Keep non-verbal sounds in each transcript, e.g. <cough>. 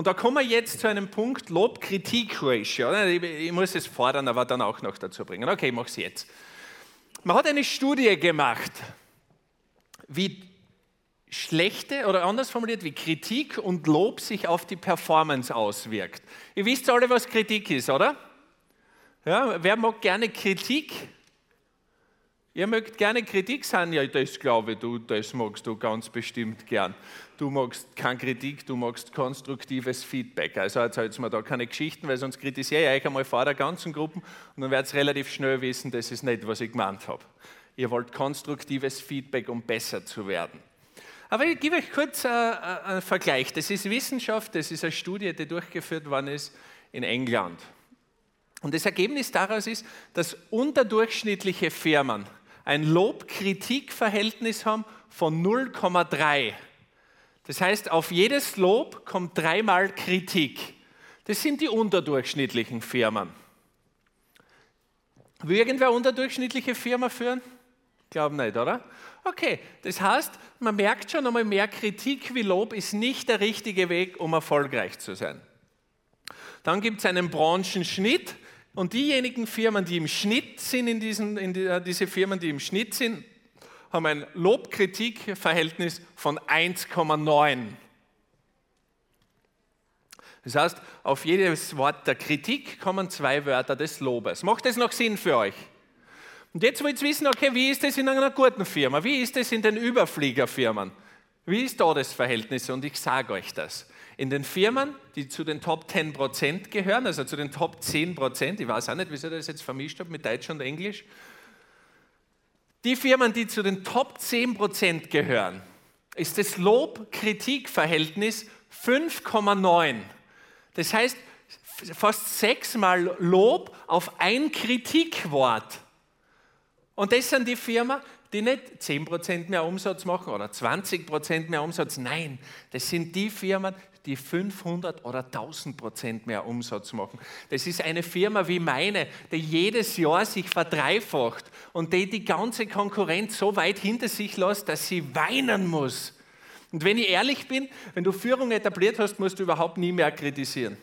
Und da kommen wir jetzt zu einem Punkt Lob-Kritik-Ratio. Ich muss es fordern, aber dann auch noch dazu bringen. Okay, ich mache es jetzt. Man hat eine Studie gemacht, wie schlechte oder anders formuliert, wie Kritik und Lob sich auf die Performance auswirkt. Ihr wisst alle, was Kritik ist, oder? Ja, wer mag gerne Kritik? Ihr mögt gerne Kritik sein, ja, das glaube ich, du, das magst du ganz bestimmt gern. Du magst keine Kritik, du magst konstruktives Feedback. Also erzählt mir da keine Geschichten, weil sonst kritisiere ich euch einmal vor der ganzen Gruppe und dann werdet ihr relativ schnell wissen, das ist nicht, was ich gemeint habe. Ihr wollt konstruktives Feedback, um besser zu werden. Aber ich gebe euch kurz einen, einen Vergleich. Das ist Wissenschaft, das ist eine Studie, die durchgeführt worden ist in England. Und das Ergebnis daraus ist, dass unterdurchschnittliche Firmen ein Lob-Kritik-Verhältnis haben von 0,3. Das heißt, auf jedes Lob kommt dreimal Kritik. Das sind die unterdurchschnittlichen Firmen. Will irgendwer unterdurchschnittliche Firma führen? Glauben nicht, oder? Okay, das heißt, man merkt schon einmal, mehr Kritik wie Lob ist nicht der richtige Weg, um erfolgreich zu sein. Dann gibt es einen Branchenschnitt und diejenigen Firmen, die im Schnitt sind, in diesen, in die, äh, diese Firmen, die im Schnitt sind, haben ein Lob-Kritik-Verhältnis von 1,9. Das heißt, auf jedes Wort der Kritik kommen zwei Wörter des Lobes. Macht das noch Sinn für euch? Und jetzt wollt ihr wissen, okay, wie ist das in einer guten Firma? Wie ist das in den Überfliegerfirmen? Wie ist da das Verhältnis? Und ich sage euch das. In den Firmen, die zu den Top 10% gehören, also zu den Top 10%, ich weiß auch nicht, wieso ich das jetzt vermischt habe mit Deutsch und Englisch, die Firmen, die zu den Top 10% gehören, ist das Lob-Kritik-Verhältnis 5,9. Das heißt, fast sechsmal Lob auf ein Kritikwort. Und das sind die Firmen, die nicht 10% mehr Umsatz machen oder 20% mehr Umsatz. Nein, das sind die Firmen, die 500 oder 1000 Prozent mehr Umsatz machen. Das ist eine Firma wie meine, die jedes Jahr sich verdreifacht und die die ganze Konkurrenz so weit hinter sich lässt, dass sie weinen muss. Und wenn ich ehrlich bin, wenn du Führung etabliert hast, musst du überhaupt nie mehr kritisieren.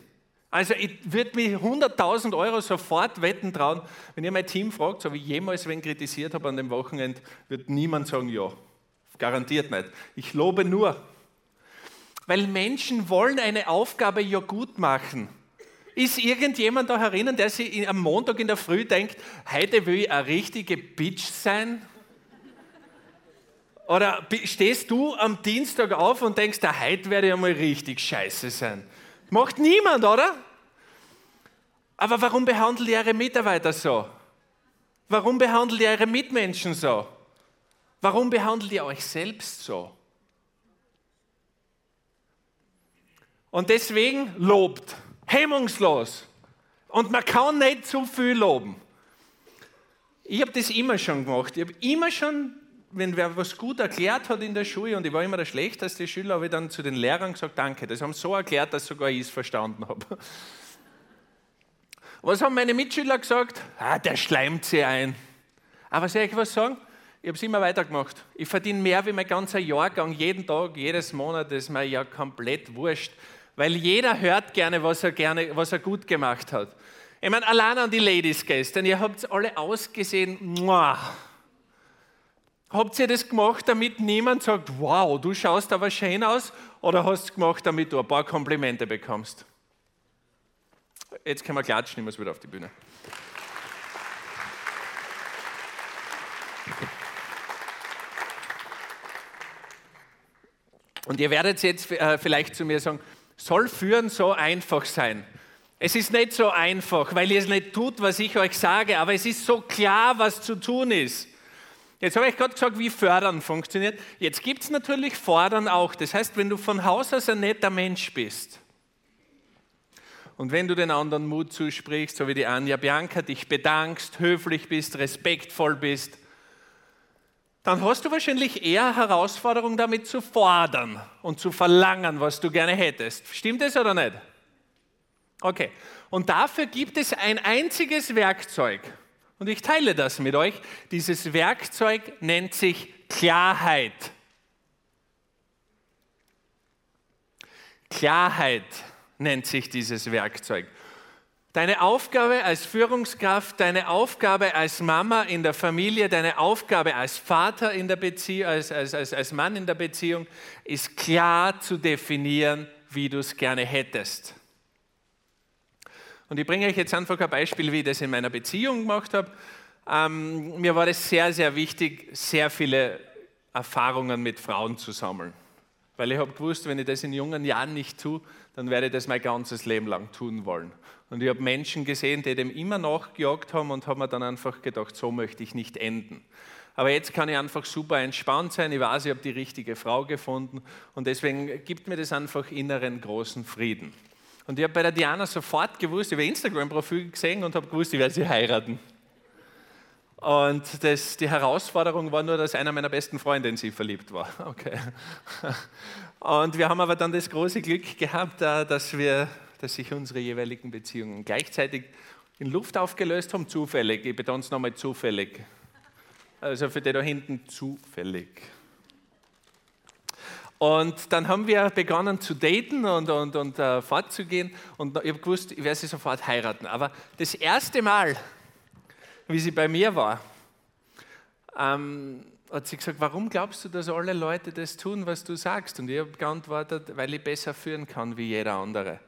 Also ich würde mich 100.000 Euro sofort wetten trauen, wenn ihr mein Team fragt, so wie ich jemals wen kritisiert habe an dem Wochenende, wird niemand sagen ja. Garantiert nicht. Ich lobe nur weil Menschen wollen eine Aufgabe ja gut machen. Ist irgendjemand da herinnen, der sich am Montag in der Früh denkt, heute will ich eine richtige Bitch sein? Oder stehst du am Dienstag auf und denkst, der heute werde ich einmal richtig scheiße sein? Macht niemand, oder? Aber warum behandelt ihr eure Mitarbeiter so? Warum behandelt ihr eure Mitmenschen so? Warum behandelt ihr euch selbst so? Und deswegen lobt, hemmungslos. Und man kann nicht zu viel loben. Ich habe das immer schon gemacht. Ich habe immer schon, wenn wer was gut erklärt hat in der Schule und ich war immer der schlechteste Schüler, habe ich dann zu den Lehrern gesagt, danke. Das haben sie so erklärt, dass sogar ich es verstanden habe. <laughs> Was haben meine Mitschüler gesagt? Ah, der schleimt sie ein. Aber soll ich was sagen? Ich habe es immer weitergemacht. Ich verdiene mehr wie mein ganzer Jahrgang, jeden Tag, jedes Monat. Das ist mir ja komplett wurscht weil jeder hört gerne, was er, gerne, was er gut gemacht hat. Ich meine, allein an die Ladies gestern, ihr habt alle ausgesehen, muah. Habt ihr das gemacht, damit niemand sagt, wow, du schaust aber schön aus, oder hast du es gemacht, damit du ein paar Komplimente bekommst? Jetzt können wir klatschen, ich muss wieder auf die Bühne. Und ihr werdet jetzt äh, vielleicht zu mir sagen, soll Führen so einfach sein? Es ist nicht so einfach, weil ihr es nicht tut, was ich euch sage, aber es ist so klar, was zu tun ist. Jetzt habe ich gerade gesagt, wie Fördern funktioniert. Jetzt gibt es natürlich Fordern auch. Das heißt, wenn du von Haus aus ein netter Mensch bist und wenn du den anderen Mut zusprichst, so wie die Anja Bianca, dich bedankst, höflich bist, respektvoll bist, dann hast du wahrscheinlich eher Herausforderung damit zu fordern und zu verlangen, was du gerne hättest. Stimmt es oder nicht? Okay. Und dafür gibt es ein einziges Werkzeug. Und ich teile das mit euch. Dieses Werkzeug nennt sich Klarheit. Klarheit. nennt sich dieses Werkzeug. Deine Aufgabe als Führungskraft, deine Aufgabe als Mama in der Familie, deine Aufgabe als Vater in der Beziehung, als, als, als, als Mann in der Beziehung ist klar zu definieren, wie du es gerne hättest. Und ich bringe euch jetzt einfach ein Beispiel, wie ich das in meiner Beziehung gemacht habe. Ähm, mir war es sehr, sehr wichtig, sehr viele Erfahrungen mit Frauen zu sammeln. Weil ich habe gewusst, wenn ich das in jungen Jahren nicht tue, dann werde ich das mein ganzes Leben lang tun wollen. Und ich habe Menschen gesehen, die dem immer nachgejagt haben und habe mir dann einfach gedacht, so möchte ich nicht enden. Aber jetzt kann ich einfach super entspannt sein. Ich weiß, ich habe die richtige Frau gefunden und deswegen gibt mir das einfach inneren großen Frieden. Und ich habe bei der Diana sofort gewusst, ich habe Instagram-Profil gesehen und habe gewusst, ich werde sie heiraten. Und das, die Herausforderung war nur, dass einer meiner besten Freunde in sie verliebt war. <laughs> Okay. Und wir haben aber dann das große Glück gehabt, dass, wir, dass sich unsere jeweiligen Beziehungen gleichzeitig in Luft aufgelöst haben, zufällig. Ich betone es nochmal zufällig. Also für die da hinten zufällig. Und dann haben wir begonnen zu daten und, und, und uh, fortzugehen. Und ich habe gewusst, ich werde sie sofort heiraten. Aber das erste Mal, wie sie bei mir war, ähm, hat sie gesagt, warum glaubst du, dass alle Leute das tun, was du sagst? Und ich habe geantwortet, weil ich besser führen kann wie jeder andere.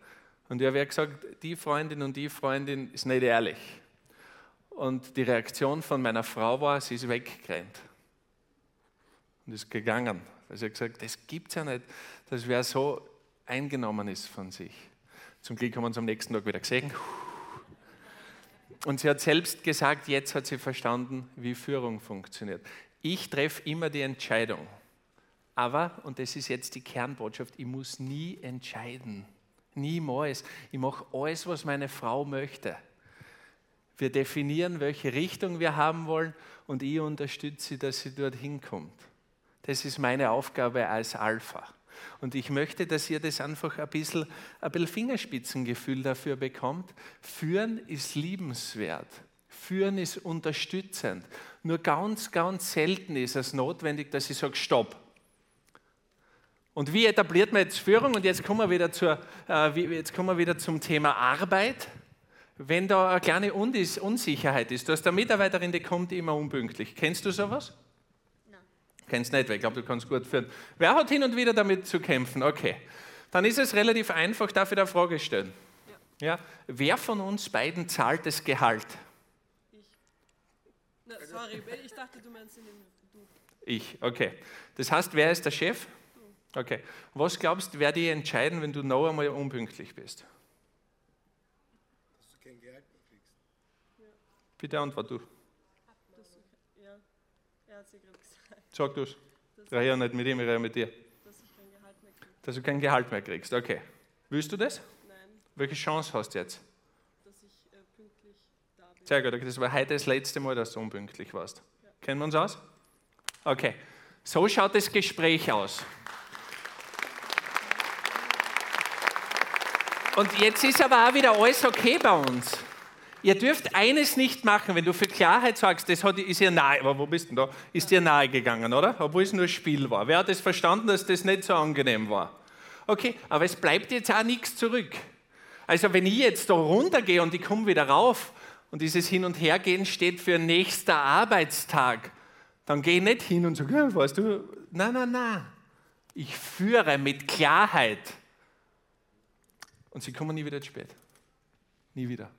Und ich habe gesagt, die Freundin und die Freundin ist nicht ehrlich. Und die Reaktion von meiner Frau war, sie ist weggerannt. Und ist gegangen. Also sie hat gesagt, das gibt es ja nicht, dass wer so eingenommen ist von sich. Zum Glück haben wir uns am nächsten Tag wieder gesehen. Und sie hat selbst gesagt, jetzt hat sie verstanden, wie Führung funktioniert. Ich treffe immer die Entscheidung. Aber, und das ist jetzt die Kernbotschaft, ich muss nie entscheiden. Niemals. Ich mache alles, was meine Frau möchte. Wir definieren, welche Richtung wir haben wollen und ich unterstütze sie, dass sie dorthin kommt. Das ist meine Aufgabe als Alpha. Und ich möchte, dass ihr das einfach ein bisschen, ein bisschen Fingerspitzengefühl dafür bekommt. Führen ist liebenswert. Führen ist unterstützend. Nur ganz, ganz selten ist es notwendig, dass ich sage, stopp. Und wie etabliert man jetzt Führung? Und jetzt kommen wir wieder, zur, äh, jetzt kommen wir wieder zum Thema Arbeit. Wenn da eine kleine Unsicherheit ist, du hast eine Mitarbeiterin, die kommt immer unpünktlich. Kennst du sowas? Kennst nicht, weil ich glaube, du kannst gut führen. Wer hat hin und wieder damit zu kämpfen? Okay. Dann ist es relativ einfach, darf ich da eine Frage stellen? Ja. ja. Wer von uns beiden zahlt das Gehalt? Ich. Na, sorry, ich dachte, du meinst in dem du. Ich, okay. Das heißt, wer ist der Chef? Du. Okay. Was glaubst du, wer die entscheiden, wenn du noch einmal unpünktlich bist? Dass du kein Gehalt mehr kriegst. Ja. Bitte antwort du. Ja, er hat sie gerade gesagt. Sag du es. Ich rede nicht mit ihm, ich rede mit dir. Dass ich kein Gehalt mehr kriege. Dass du kein Gehalt mehr kriegst, okay. Willst du das? Nein. Welche Chance hast du jetzt? Dass ich äh, pünktlich da bin. Sehr gut, das war heute das letzte Mal, dass du unpünktlich warst. Kennen wir uns aus? Okay. So schaut das Gespräch aus. Und jetzt ist aber auch wieder alles okay bei uns. Ihr dürft eines nicht machen, wenn du für Klarheit sagst, das hat, ist dir nahe, aber wo bist denn da? Ist dir nahe gegangen, oder? Obwohl es nur Spiel war. Wer hat es verstanden, dass das nicht so angenehm war? Okay, aber es bleibt jetzt auch nichts zurück. Also wenn ich jetzt da runtergehe und ich komme wieder rauf und dieses Hin- und Hergehen steht für nächster Arbeitstag, dann gehe ich nicht hin und sage, weißt du, nein, nein, nein. Ich führe mit Klarheit. Und sie kommen nie wieder zu spät. Nie wieder.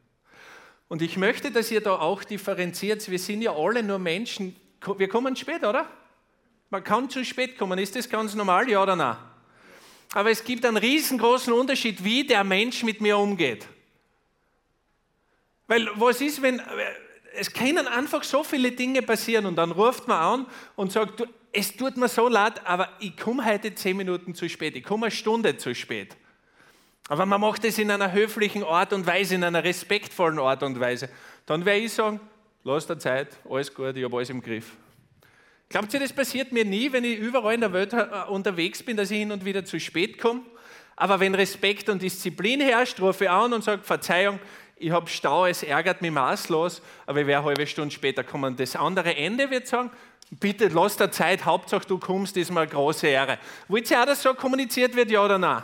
Und ich möchte, dass ihr da auch differenziert. Wir sind ja alle nur Menschen. Wir kommen spät, oder? Man kann zu spät kommen. Ist das ganz normal, ja oder nein? Aber es gibt einen riesengroßen Unterschied, wie der Mensch mit mir umgeht. Weil was ist, wenn es können einfach so viele Dinge passieren und dann ruft man an und sagt, es tut mir so leid, aber ich komme heute zehn Minuten zu spät, ich komme eine Stunde zu spät. Aber man macht es in einer höflichen Art und Weise, in einer respektvollen Art und Weise. Dann werde ich sagen, lass der Zeit, alles gut, ich habe alles im Griff. Glaubt ihr, das passiert mir nie, wenn ich überall in der Welt äh, unterwegs bin, dass ich hin und wieder zu spät komme? Aber wenn Respekt und Disziplin herrscht, rufe ich an und sage, Verzeihung, ich habe Stau, es ärgert mich maßlos, aber ich werde eine halbe Stunde später kommen. Das andere Ende wird sagen, bitte lass der Zeit, Hauptsache du kommst, ist mir eine große Ehre. Wollt ihr auch, dass so kommuniziert wird, ja oder nein?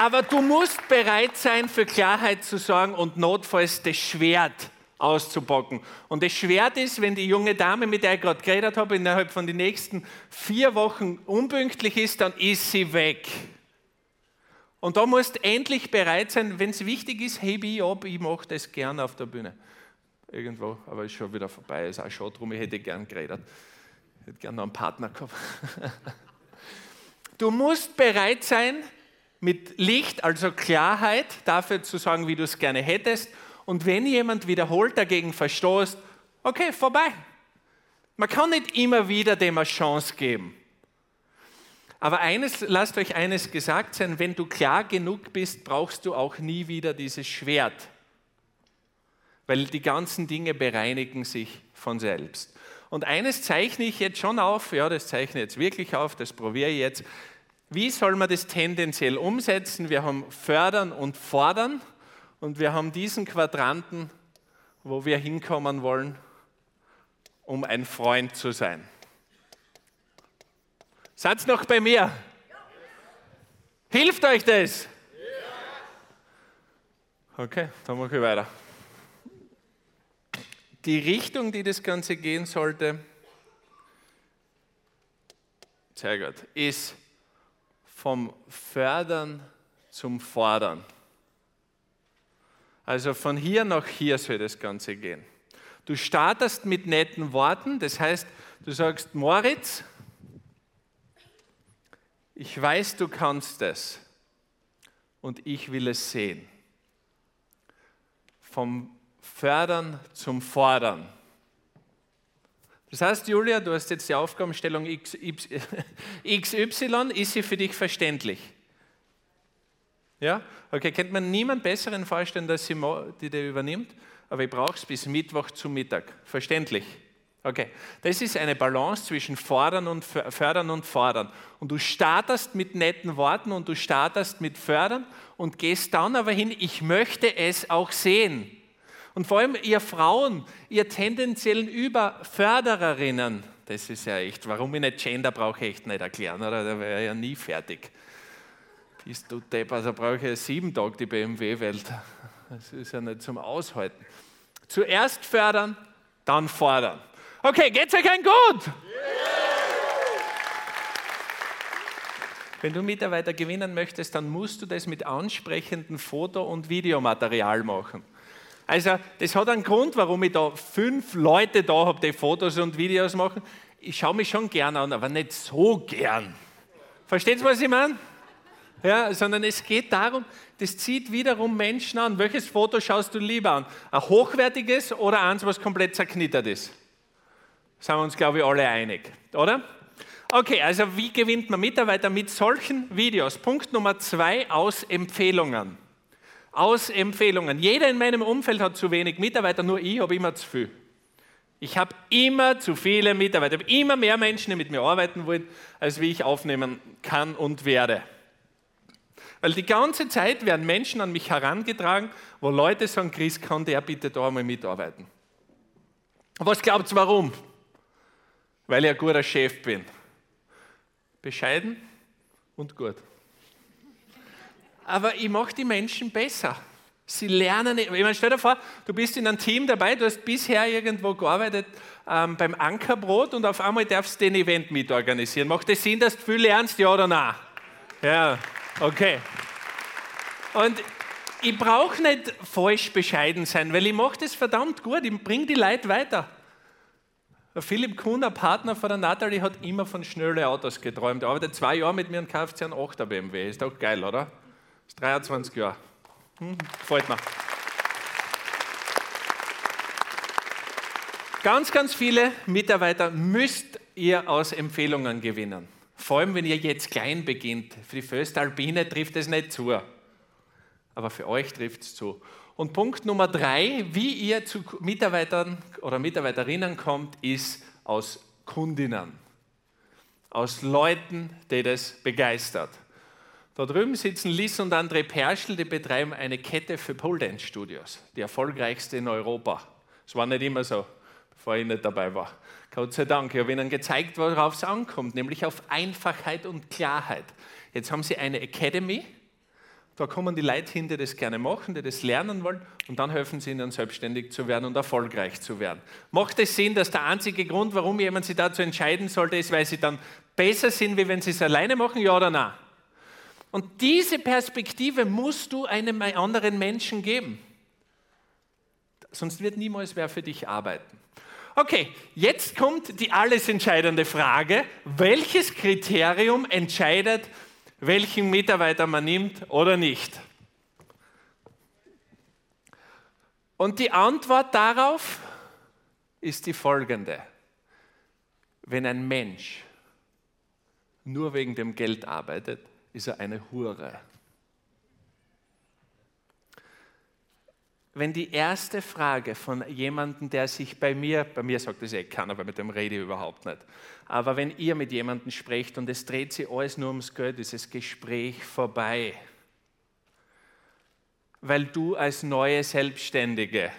Aber du musst bereit sein, für Klarheit zu sorgen und notfalls das Schwert auszupacken. Und das Schwert ist, wenn die junge Dame, mit der ich gerade geredet habe, innerhalb von den nächsten vier Wochen unpünktlich ist, dann ist sie weg. Und da musst du endlich bereit sein, wenn es wichtig ist, hebe ich ab, ich mache das gerne auf der Bühne. Irgendwo, aber ist schon wieder vorbei, ist auch schon drum, ich hätte gern geredet. Ich hätte gern noch einen Partner gehabt. <laughs> Du musst bereit sein, mit Licht, also Klarheit, dafür zu sagen, wie du es gerne hättest. Und wenn jemand wiederholt dagegen verstoßt, okay, vorbei. Man kann nicht immer wieder dem eine Chance geben. Aber eines, lasst euch eines gesagt sein, wenn du klar genug bist, brauchst du auch nie wieder dieses Schwert. Weil die ganzen Dinge bereinigen sich von selbst. Und eines zeichne ich jetzt schon auf, ja, das zeichne ich jetzt wirklich auf, das probiere ich jetzt. Wie soll man das tendenziell umsetzen? Wir haben fördern und fordern und wir haben diesen Quadranten, wo wir hinkommen wollen, um ein Freund zu sein. Seid noch bei mir? Hilft euch das? Okay, dann mache ich weiter. Die Richtung, die das Ganze gehen sollte, sehr gut, ist vom Fördern zum Fordern. Also von hier nach hier soll das Ganze gehen. Du startest mit netten Worten, das heißt, du sagst, Moritz, ich weiß, du kannst es und ich will es sehen. Vom Fördern zum Fordern. Das heißt, Julia, du hast jetzt die Aufgabenstellung XY. <laughs> Ist sie für dich verständlich? Ja? Okay, kennt man niemand Besseren vorstellen, dass sie die der übernimmt? Aber ich brauche es bis Mittwoch zum Mittag. Verständlich? Okay, das ist eine Balance zwischen fordern und fördern und fordern. Und du startest mit netten Worten und du startest mit fördern und gehst dann aber hin, ich möchte es auch sehen. Und vor allem ihr Frauen, ihr tendenziellen Überfördererinnen, das ist ja echt, warum ich nicht Gender brauche ich echt nicht erklären, oder? Da wäre ja nie fertig. Bist du Depp, also brauche ich ja sieben Tage die BMW-Welt. Das ist ja nicht zum Aushalten. Zuerst fördern, dann fordern. Okay, geht's euch ein gut? Wenn du Mitarbeiter gewinnen möchtest, dann musst du das mit ansprechendem Foto- und Videomaterial machen. Also, das hat einen Grund, warum ich da fünf Leute da habe, die Fotos und Videos machen. Ich schaue mich schon gern an, aber nicht so gern. Versteht ihr, was ich meine? Ja, sondern es geht darum, das zieht wiederum Menschen an. Welches Foto schaust du lieber an? Ein hochwertiges oder eins, was komplett zerknittert ist? Sind wir uns, glaube ich, alle einig, oder? Okay, also wie gewinnt man Mitarbeiter mit solchen Videos? Punkt Nummer zwei, aus Empfehlungen. Aus Empfehlungen. Jeder in meinem Umfeld hat zu wenig Mitarbeiter, nur ich habe immer zu viel. Ich habe immer zu viele Mitarbeiter, ich habe immer mehr Menschen, die mit mir arbeiten wollen, als wie ich aufnehmen kann und werde. Weil die ganze Zeit werden Menschen an mich herangetragen, wo Leute sagen, Chris, kann der bitte da einmal mitarbeiten? Was glaubt ihr, warum? weil ich ein guter Chef bin. Bescheiden und gut. Aber ich mache die Menschen besser. Sie lernen, ich meine, stell dir vor, du bist in einem Team dabei, du hast bisher irgendwo gearbeitet ähm, beim Ankerbrot und auf einmal darfst du den Event mitorganisieren. Macht das Sinn, dass du viel lernst, ja oder nein? Ja, okay. Und ich brauche nicht falsch bescheiden sein, weil ich mache das verdammt gut, ich bringe die Leute weiter. Philipp Kuhn, ein Partner von der Natalie, hat immer von schnellen Autos geträumt. Er arbeitet zwei Jahre mit mir und kauft sich einen 8er BMW. Ist doch geil, oder? Ist 23 Jahre. Hm, gefällt mir. Ganz, ganz viele Mitarbeiter müsst ihr aus Empfehlungen gewinnen. Vor allem, wenn ihr jetzt klein beginnt. Für die Föstalpine trifft es nicht zu. Aber für euch trifft es zu. Und Punkt Nummer drei, wie ihr zu Mitarbeitern oder Mitarbeiterinnen kommt, ist aus Kundinnen, aus Leuten, die das begeistert. Da drüben sitzen Liz und André Perschel, die betreiben eine Kette für Pole Dance Studios, die erfolgreichste in Europa. Es war nicht immer so, bevor ich nicht dabei war. Gott sei Dank, ich habe ihnen gezeigt, worauf es ankommt, nämlich auf Einfachheit und Klarheit. Jetzt haben sie eine Academy, Da kommen die Leute hin, die das gerne machen, die das lernen wollen und dann helfen sie ihnen, selbstständig zu werden und erfolgreich zu werden. Macht es Sinn, dass der einzige Grund, warum jemand sich dazu entscheiden sollte, ist, weil sie dann besser sind, wie wenn sie es alleine machen, ja oder nein? Und diese Perspektive musst du einem anderen Menschen geben. Sonst wird niemals wer für dich arbeiten. Okay, jetzt kommt die alles entscheidende Frage. Welches Kriterium entscheidet, welchen Mitarbeiter man nimmt oder nicht? Und die Antwort darauf ist die folgende. Wenn ein Mensch nur wegen dem Geld arbeitet, ist er eine Hure. Wenn die erste Frage von jemandem, der sich bei mir, bei mir sagt das eh keiner, weil mit dem rede ich überhaupt nicht, aber wenn ihr mit jemandem sprecht und es dreht sich alles nur ums Geld, ist das Gespräch vorbei. Weil du als neue Selbstständige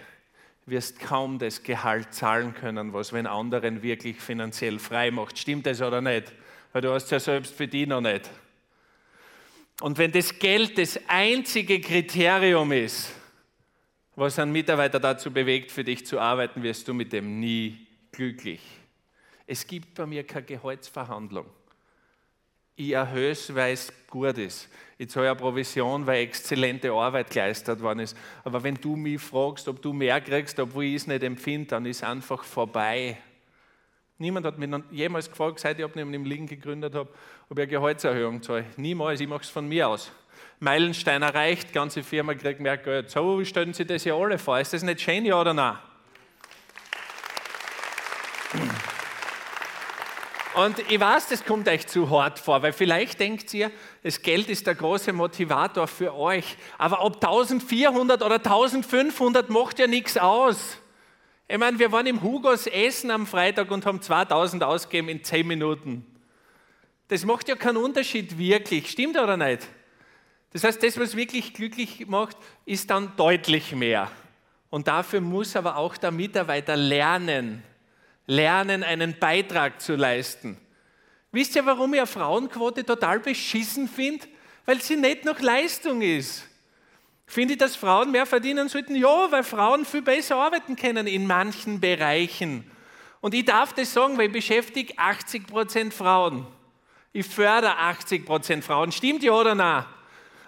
wirst kaum das Gehalt zahlen können, was wenn anderen wirklich finanziell frei macht. Stimmt das oder nicht? Weil du hast ja selbst für die noch nicht. Und wenn das Geld das einzige Kriterium ist, was einen Mitarbeiter dazu bewegt, für dich zu arbeiten, wirst du mit dem nie glücklich. Es gibt bei mir keine Gehaltsverhandlung. Ich erhöhe es, weil es gut ist. Ich zahle eine Provision, weil exzellente Arbeit geleistet worden ist. Aber wenn du mich fragst, ob du mehr kriegst, obwohl ich es nicht empfinde, dann ist es einfach vorbei. Niemand hat mich jemals gefragt, seit ich im Link gegründet habe, ob ich eine Gehaltserhöhung zahle. Niemals, ich mache es von mir aus. Meilenstein erreicht, ganze Firma kriegt mehr Geld. So stellen Sie das ja alle vor. Ist das nicht schön, ja oder nein? Und ich weiß, das kommt euch zu hart vor, weil vielleicht denkt ihr, das Geld ist der große Motivator für euch. Aber ob 1400 oder 1500 macht ja nichts aus. Ich meine, wir waren im Hugos Essen am Freitag und haben 2000 ausgegeben in 10 Minuten. Das macht ja keinen Unterschied wirklich, stimmt oder nicht? Das heißt, das, was wirklich glücklich macht, ist dann deutlich mehr. Und dafür muss aber auch der Mitarbeiter lernen, lernen, einen Beitrag zu leisten. Wisst ihr, warum ich eine Frauenquote total beschissen finde? Weil sie nicht nach Leistung ist. Finde ich, dass Frauen mehr verdienen sollten? Ja, weil Frauen viel besser arbeiten können in manchen Bereichen. Und ich darf das sagen, weil ich beschäftige 80 Prozent Frauen. Ich fördere 80 Prozent Frauen. Stimmt ja oder nein?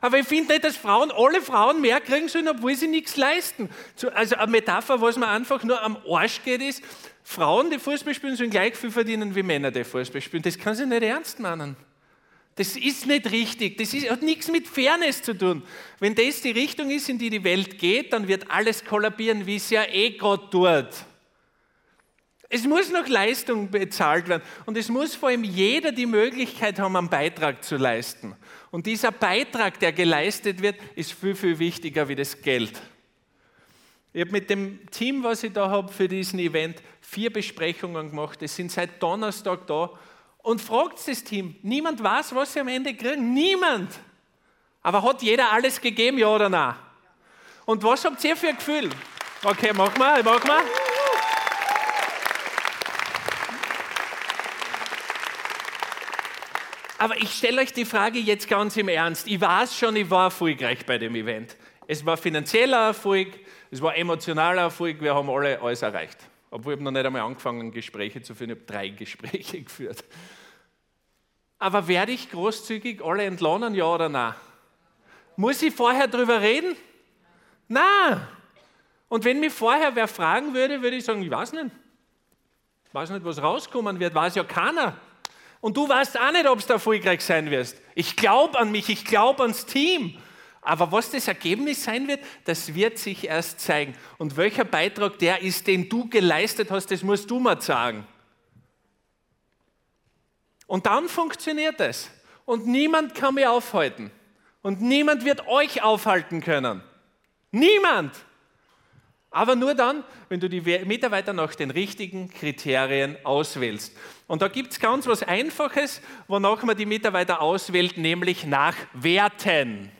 Aber ich finde nicht, dass Frauen, alle Frauen mehr kriegen sollen, obwohl sie nichts leisten. Also eine Metapher, was mir einfach nur am Arsch geht, ist, Frauen, die Fußball spielen, sollen gleich viel verdienen wie Männer, die Fußball spielen. Das kann sie nicht ernst meinen. Das ist nicht richtig. Das ist, hat nichts mit Fairness zu tun. Wenn das die Richtung ist, in die die Welt geht, dann wird alles kollabieren, wie es ja eh gerade tut. Es muss noch Leistung bezahlt werden und es muss vor allem jeder die Möglichkeit haben, einen Beitrag zu leisten. Und dieser Beitrag, der geleistet wird, ist viel, viel wichtiger wie das Geld. Ich habe mit dem Team, was ich da habe für diesen Event, vier Besprechungen gemacht. Es sind seit Donnerstag da und fragt das Team. Niemand weiß, was sie am Ende kriegen. Niemand. Aber hat jeder alles gegeben, ja oder nein? Und was habt ihr für ein Gefühl? Okay, mach mal, mach mal. Aber ich stelle euch die Frage jetzt ganz im Ernst. Ich weiß schon, ich war erfolgreich bei dem Event. Es war finanzieller Erfolg, es war emotionaler Erfolg, wir haben alle alles erreicht. Obwohl ich noch nicht einmal angefangen, Gespräche zu führen. Ich habe drei <laughs> Gespräche geführt. Aber werde ich großzügig alle entlohnen, ja oder nein? Muss ich vorher drüber reden? Nein. Und wenn mich vorher wer fragen würde, würde ich sagen, ich weiß nicht. Ich weiß nicht, was rauskommen wird, weiß ja keiner. Und du weißt auch nicht, ob du erfolgreich sein wirst. Ich glaube an mich, ich glaube ans Team. Aber was das Ergebnis sein wird, das wird sich erst zeigen. Und welcher Beitrag der ist, den du geleistet hast, das musst du mal sagen. Und dann funktioniert es. Und niemand kann mich aufhalten. Und niemand wird euch aufhalten können. Niemand. Aber nur dann, wenn du die Mitarbeiter nach den richtigen Kriterien auswählst. Und da gibt es ganz was Einfaches, wonach man die Mitarbeiter auswählt, nämlich nach Werten.